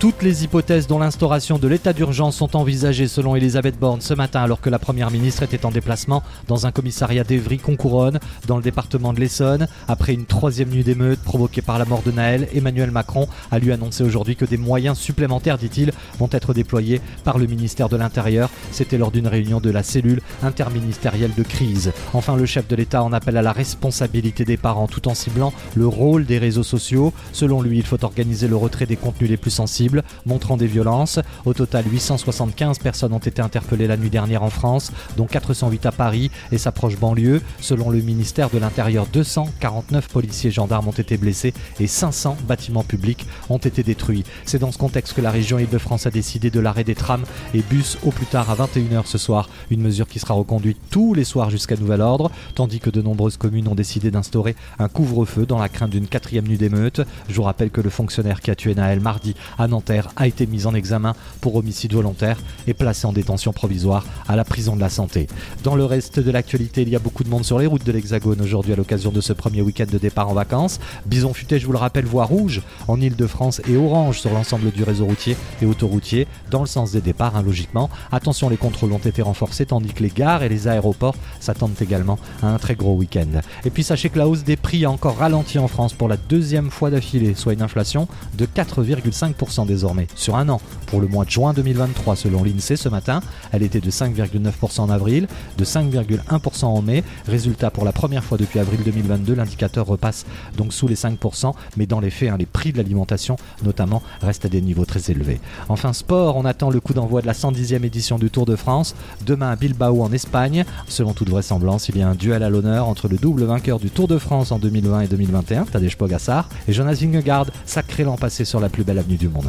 Toutes les hypothèses dont l'instauration de l'état d'urgence sont envisagées selon Elisabeth Borne ce matin alors que la Première ministre était en déplacement dans un commissariat d'Evry-Concouronne dans le département de l'Essonne. Après une troisième nuit d'émeute provoquée par la mort de Naël, Emmanuel Macron a lui annoncé aujourd'hui que des moyens supplémentaires, dit-il, vont être déployés par le ministère de l'Intérieur. C'était lors d'une réunion de la cellule interministérielle de crise. Enfin, le chef de l'État en appelle à la responsabilité des parents tout en ciblant le rôle des réseaux sociaux. Selon lui, il faut organiser le retrait des contenus les plus sensibles montrant des violences. Au total, 875 personnes ont été interpellées la nuit dernière en France, dont 408 à Paris et sa proche banlieue. Selon le ministère de l'Intérieur, 249 policiers et gendarmes ont été blessés et 500 bâtiments publics ont été détruits. C'est dans ce contexte que la région Île-de-France a décidé de l'arrêt des trams et bus au plus tard à 21h ce soir, une mesure qui sera reconduite tous les soirs jusqu'à nouvel ordre, tandis que de nombreuses communes ont décidé d'instaurer un couvre-feu dans la crainte d'une quatrième nuit d'émeute. Je vous rappelle que le fonctionnaire qui a tué Naël mardi a été mis en examen pour homicide volontaire et placé en détention provisoire à la prison de la santé. Dans le reste de l'actualité, il y a beaucoup de monde sur les routes de l'Hexagone aujourd'hui à l'occasion de ce premier week-end de départ en vacances. Bison futé, je vous le rappelle, voie rouge en Ile-de-France et orange sur l'ensemble du réseau routier et autoroutier dans le sens des départs, hein, logiquement. Attention, les contrôles ont été renforcés tandis que les gares et les aéroports s'attendent également à un très gros week-end. Et puis sachez que la hausse des prix a encore ralenti en France pour la deuxième fois d'affilée, soit une inflation de 4,5% désormais sur un an. Pour le mois de juin 2023, selon l'INSEE ce matin, elle était de 5,9% en avril, de 5,1% en mai. Résultat, pour la première fois depuis avril 2022, l'indicateur repasse donc sous les 5%, mais dans les faits, hein, les prix de l'alimentation notamment restent à des niveaux très élevés. Enfin, sport, on attend le coup d'envoi de la 110e édition du Tour de France, demain à Bilbao en Espagne. Selon toute vraisemblance, il y a un duel à l'honneur entre le double vainqueur du Tour de France en 2020 et 2021, Tadej Pogacar, et Jonas Vingegaard, sacré l'an passé sur la plus belle avenue du monde.